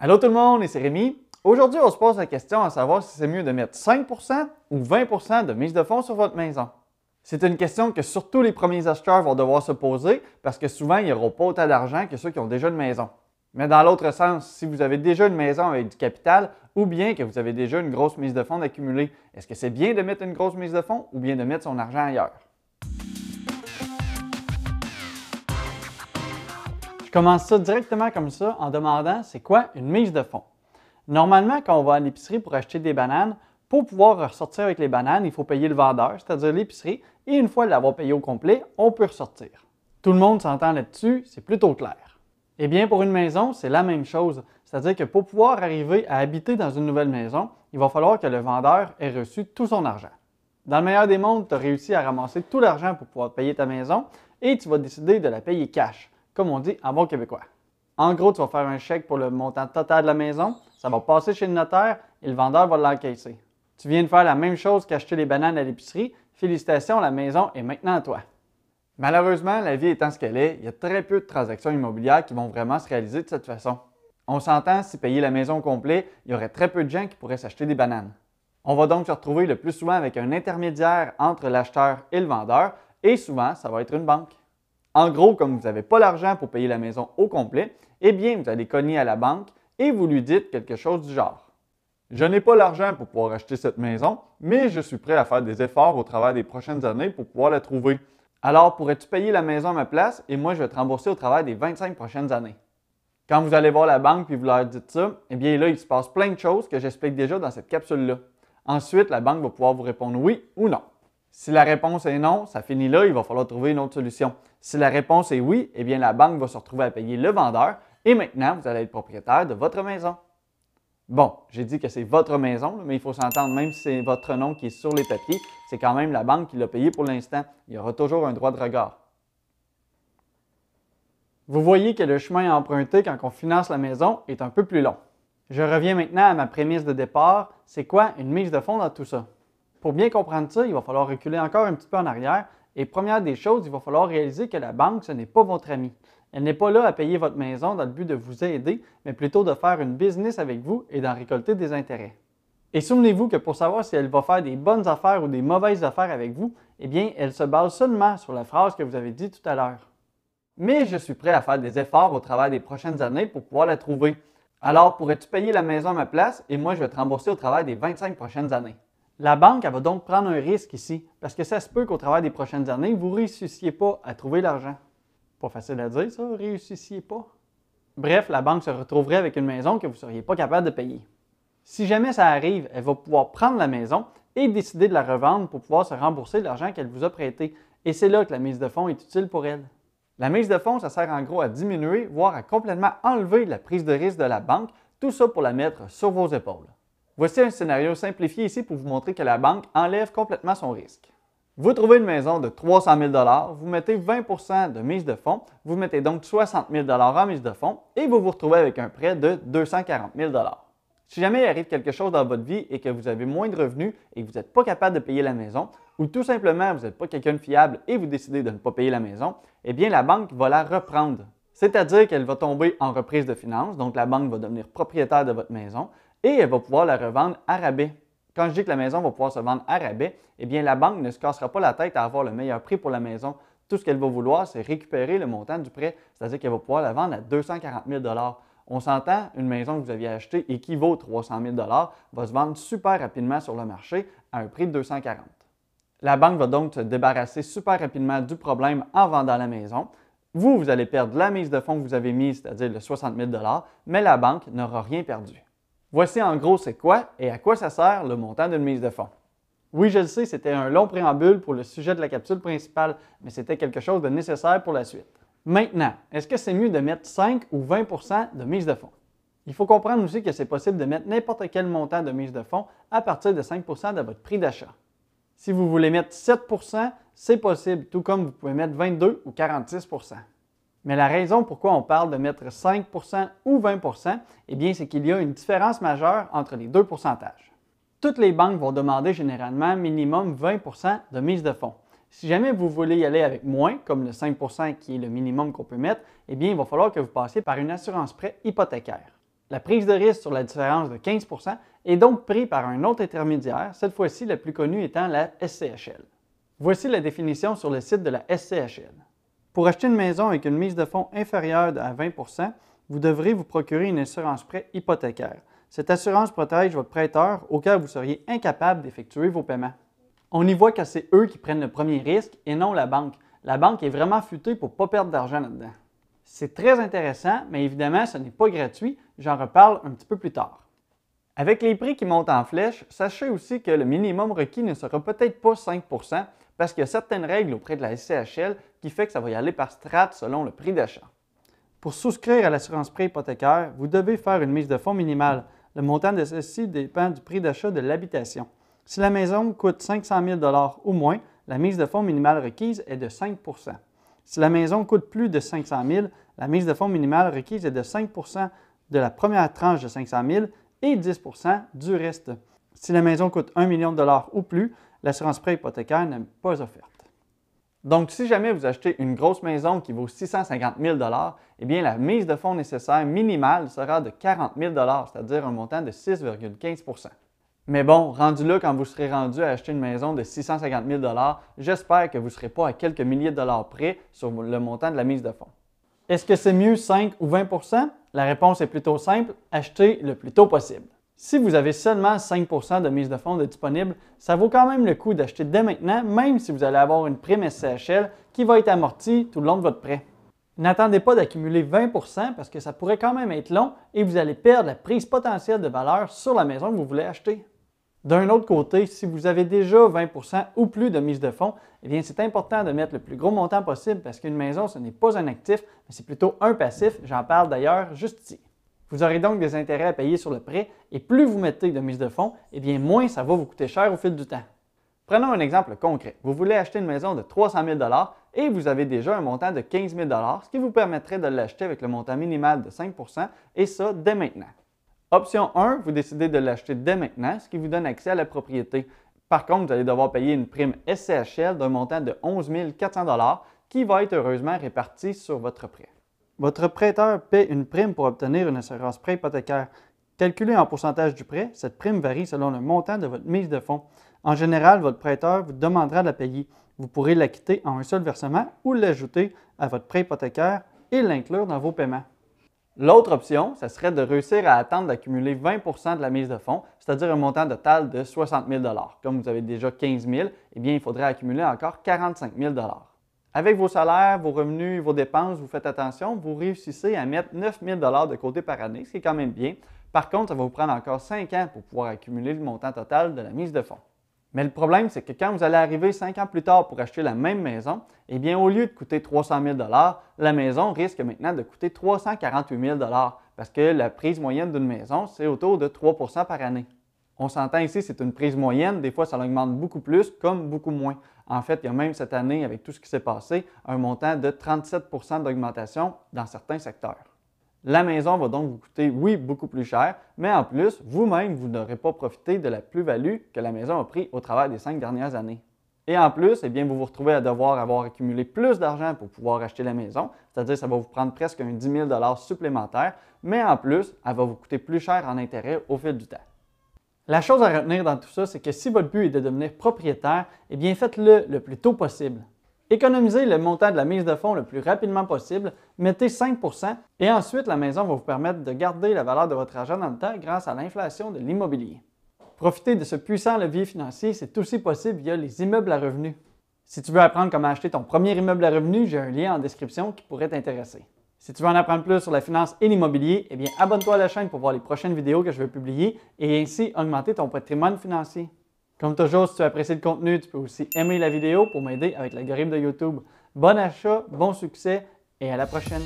Allô tout le monde, c'est Rémi. Aujourd'hui, on se pose la question à savoir si c'est mieux de mettre 5% ou 20% de mise de fonds sur votre maison. C'est une question que surtout les premiers acheteurs vont devoir se poser parce que souvent, ils n'auront pas autant d'argent que ceux qui ont déjà une maison. Mais dans l'autre sens, si vous avez déjà une maison avec du capital ou bien que vous avez déjà une grosse mise de fonds d'accumuler, est-ce que c'est bien de mettre une grosse mise de fonds ou bien de mettre son argent ailleurs? Commence ça directement comme ça en demandant c'est quoi une mise de fonds. Normalement, quand on va à l'épicerie pour acheter des bananes, pour pouvoir ressortir avec les bananes, il faut payer le vendeur, c'est-à-dire l'épicerie, et une fois l'avoir payé au complet, on peut ressortir. Tout le monde s'entend là-dessus, c'est plutôt clair. Eh bien, pour une maison, c'est la même chose, c'est-à-dire que pour pouvoir arriver à habiter dans une nouvelle maison, il va falloir que le vendeur ait reçu tout son argent. Dans le meilleur des mondes, tu as réussi à ramasser tout l'argent pour pouvoir payer ta maison et tu vas décider de la payer cash comme on dit en bon québécois. En gros, tu vas faire un chèque pour le montant total de la maison, ça va passer chez le notaire et le vendeur va l'encaisser. Tu viens de faire la même chose qu'acheter les bananes à l'épicerie. Félicitations, la maison est maintenant à toi. Malheureusement, la vie étant ce qu'elle est, il y a très peu de transactions immobilières qui vont vraiment se réaliser de cette façon. On s'entend, si payer la maison au complet, il y aurait très peu de gens qui pourraient s'acheter des bananes. On va donc se retrouver le plus souvent avec un intermédiaire entre l'acheteur et le vendeur, et souvent, ça va être une banque. En gros, comme vous n'avez pas l'argent pour payer la maison au complet, eh bien, vous allez cogner à la banque et vous lui dites quelque chose du genre. Je n'ai pas l'argent pour pouvoir acheter cette maison, mais je suis prêt à faire des efforts au travers des prochaines années pour pouvoir la trouver. Alors, pourrais-tu payer la maison à ma place et moi, je vais te rembourser au travers des 25 prochaines années? Quand vous allez voir la banque et vous leur dites ça, eh bien là, il se passe plein de choses que j'explique déjà dans cette capsule-là. Ensuite, la banque va pouvoir vous répondre oui ou non. Si la réponse est non, ça finit là, il va falloir trouver une autre solution. Si la réponse est oui, eh bien la banque va se retrouver à payer le vendeur et maintenant vous allez être propriétaire de votre maison. Bon, j'ai dit que c'est votre maison, mais il faut s'entendre, même si c'est votre nom qui est sur les papiers, c'est quand même la banque qui l'a payé pour l'instant. Il y aura toujours un droit de regard. Vous voyez que le chemin à emprunter quand on finance la maison est un peu plus long. Je reviens maintenant à ma prémisse de départ. C'est quoi une mise de fonds dans tout ça? Pour bien comprendre ça, il va falloir reculer encore un petit peu en arrière. Et première des choses, il va falloir réaliser que la banque, ce n'est pas votre ami. Elle n'est pas là à payer votre maison dans le but de vous aider, mais plutôt de faire une business avec vous et d'en récolter des intérêts. Et souvenez-vous que pour savoir si elle va faire des bonnes affaires ou des mauvaises affaires avec vous, eh bien, elle se base seulement sur la phrase que vous avez dit tout à l'heure. Mais je suis prêt à faire des efforts au travers des prochaines années pour pouvoir la trouver. Alors, pourrais-tu payer la maison à ma place et moi, je vais te rembourser au travers des 25 prochaines années? La banque elle va donc prendre un risque ici, parce que ça se peut qu'au travers des prochaines années, vous ne réussissiez pas à trouver l'argent. Pas facile à dire, ça, réussissiez pas. Bref, la banque se retrouverait avec une maison que vous ne seriez pas capable de payer. Si jamais ça arrive, elle va pouvoir prendre la maison et décider de la revendre pour pouvoir se rembourser l'argent qu'elle vous a prêté. Et c'est là que la mise de fonds est utile pour elle. La mise de fonds, ça sert en gros à diminuer, voire à complètement enlever la prise de risque de la banque, tout ça pour la mettre sur vos épaules. Voici un scénario simplifié ici pour vous montrer que la banque enlève complètement son risque. Vous trouvez une maison de 300 000 vous mettez 20% de mise de fonds, vous mettez donc 60 000 en mise de fonds et vous vous retrouvez avec un prêt de 240 000 Si jamais il arrive quelque chose dans votre vie et que vous avez moins de revenus et que vous n'êtes pas capable de payer la maison, ou tout simplement vous n'êtes pas quelqu'un de fiable et vous décidez de ne pas payer la maison, eh bien la banque va la reprendre. C'est-à-dire qu'elle va tomber en reprise de finances, donc la banque va devenir propriétaire de votre maison, et elle va pouvoir la revendre à rabais. Quand je dis que la maison va pouvoir se vendre à rabais, eh bien la banque ne se cassera pas la tête à avoir le meilleur prix pour la maison. Tout ce qu'elle va vouloir, c'est récupérer le montant du prêt, c'est-à-dire qu'elle va pouvoir la vendre à 240 000 On s'entend, une maison que vous aviez achetée et qui vaut 300 000 va se vendre super rapidement sur le marché à un prix de 240 La banque va donc se débarrasser super rapidement du problème en vendant la maison. Vous, vous allez perdre la mise de fonds que vous avez mise, c'est-à-dire le 60 000 mais la banque n'aura rien perdu. Voici en gros c'est quoi et à quoi ça sert le montant d'une mise de fonds. Oui, je le sais, c'était un long préambule pour le sujet de la capsule principale, mais c'était quelque chose de nécessaire pour la suite. Maintenant, est-ce que c'est mieux de mettre 5 ou 20% de mise de fonds? Il faut comprendre aussi que c'est possible de mettre n'importe quel montant de mise de fonds à partir de 5% de votre prix d'achat. Si vous voulez mettre 7% c'est possible, tout comme vous pouvez mettre 22 ou 46 mais la raison pourquoi on parle de mettre 5% ou 20% eh bien, c'est qu'il y a une différence majeure entre les deux pourcentages. Toutes les banques vont demander généralement minimum 20% de mise de fonds. Si jamais vous voulez y aller avec moins, comme le 5% qui est le minimum qu'on peut mettre, eh bien, il va falloir que vous passiez par une assurance prêt hypothécaire. La prise de risque sur la différence de 15% est donc prise par un autre intermédiaire, cette fois-ci la plus connue étant la SCHL. Voici la définition sur le site de la SCHL. Pour acheter une maison avec une mise de fonds inférieure à 20% vous devrez vous procurer une assurance prêt hypothécaire. Cette assurance protège votre prêteur au cas où vous seriez incapable d'effectuer vos paiements. On y voit que c'est eux qui prennent le premier risque et non la banque. La banque est vraiment futée pour ne pas perdre d'argent là-dedans. C'est très intéressant, mais évidemment, ce n'est pas gratuit. J'en reparle un petit peu plus tard. Avec les prix qui montent en flèche, sachez aussi que le minimum requis ne sera peut-être pas 5% parce qu'il y a certaines règles auprès de la SCHL qui fait que ça va y aller par strate selon le prix d'achat. Pour souscrire à l'assurance prêt hypothécaire, vous devez faire une mise de fonds minimale. Le montant de ceci dépend du prix d'achat de l'habitation. Si la maison coûte 500 000 ou moins, la mise de fonds minimale requise est de 5% si la maison coûte plus de 500 000, la mise de fonds minimale requise est de 5% de la première tranche de 500 000 et 10% du reste. Si la maison coûte 1 million de dollars ou plus, l'assurance prêt hypothécaire n'est pas offerte. Donc, si jamais vous achetez une grosse maison qui vaut 650 000 eh bien, la mise de fonds nécessaire minimale sera de 40 000 c'est-à-dire un montant de 6,15% mais bon, rendu là, quand vous serez rendu à acheter une maison de 650 000 j'espère que vous ne serez pas à quelques milliers de dollars près sur le montant de la mise de fonds. Est-ce que c'est mieux 5 ou 20% La réponse est plutôt simple, achetez le plus tôt possible. Si vous avez seulement 5% de mise de fonds disponible, ça vaut quand même le coup d'acheter dès maintenant, même si vous allez avoir une prime SCHL qui va être amortie tout le long de votre prêt. N'attendez pas d'accumuler 20% parce que ça pourrait quand même être long et vous allez perdre la prise potentielle de valeur sur la maison que vous voulez acheter. D'un autre côté, si vous avez déjà 20% ou plus de mise de fonds, eh bien, c'est important de mettre le plus gros montant possible parce qu'une maison, ce n'est pas un actif, mais c'est plutôt un passif. J'en parle d'ailleurs juste ici. Vous aurez donc des intérêts à payer sur le prêt et plus vous mettez de mise de fonds, eh bien, moins ça va vous coûter cher au fil du temps. Prenons un exemple concret. Vous voulez acheter une maison de 300 000 et vous avez déjà un montant de 15 000 ce qui vous permettrait de l'acheter avec le montant minimal de 5% et ça dès maintenant. Option 1, vous décidez de l'acheter dès maintenant, ce qui vous donne accès à la propriété. Par contre, vous allez devoir payer une prime SCHL d'un montant de 11 400 qui va être heureusement répartie sur votre prêt. Votre prêteur paie une prime pour obtenir une assurance prêt hypothécaire. Calculée en pourcentage du prêt, cette prime varie selon le montant de votre mise de fonds. En général, votre prêteur vous demandera de la payer. Vous pourrez l'acquitter en un seul versement ou l'ajouter à votre prêt hypothécaire et l'inclure dans vos paiements. L'autre option, ce serait de réussir à attendre d'accumuler 20% de la mise de fonds, c'est-à-dire un montant total de 60 000 Comme vous avez déjà 15 000 eh bien, il faudrait accumuler encore 45 000 Avec vos salaires, vos revenus, vos dépenses, vous faites attention, vous réussissez à mettre 9 000 de côté par année, ce qui est quand même bien. Par contre, ça va vous prendre encore 5 ans pour pouvoir accumuler le montant total de la mise de fonds. Mais le problème, c'est que quand vous allez arriver cinq ans plus tard pour acheter la même maison, eh bien, au lieu de coûter 300 000 la maison risque maintenant de coûter 348 000 parce que la prise moyenne d'une maison, c'est autour de 3% par année. On s'entend ici, c'est une prise moyenne. Des fois, ça augmente beaucoup plus comme beaucoup moins. En fait, il y a même cette année, avec tout ce qui s'est passé, un montant de 37% d'augmentation dans certains secteurs. La maison va donc vous coûter, oui, beaucoup plus cher, mais en plus, vous-même, vous, n'aurez pas profité de la plus-value que la maison a pris au travers des cinq dernières années. Et en plus, eh bien, vous vous retrouvez à devoir avoir accumulé plus d'argent pour pouvoir acheter la maison, c'est-à-dire ça va vous prendre presque un 10 000 supplémentaire, mais en plus, elle va vous coûter plus cher en intérêt au fil du temps. La chose à retenir dans tout ça, c'est que si votre but est de devenir propriétaire, eh bien faites-le le plus tôt possible. Économisez le montant de la mise de fonds le plus rapidement possible, mettez 5% et ensuite la maison va vous permettre de garder la valeur de votre argent dans le temps grâce à l'inflation de l'immobilier. Profiter de ce puissant levier financier, c'est aussi possible via les immeubles à revenus. Si tu veux apprendre comment acheter ton premier immeuble à revenus, j'ai un lien en description qui pourrait t'intéresser. Si tu veux en apprendre plus sur la finance et l'immobilier, eh bien abonne-toi à la chaîne pour voir les prochaines vidéos que je vais publier et ainsi augmenter ton patrimoine financier. Comme toujours, si tu apprécies le contenu, tu peux aussi aimer la vidéo pour m'aider avec l'algorithme de YouTube. Bon achat, bon succès et à la prochaine!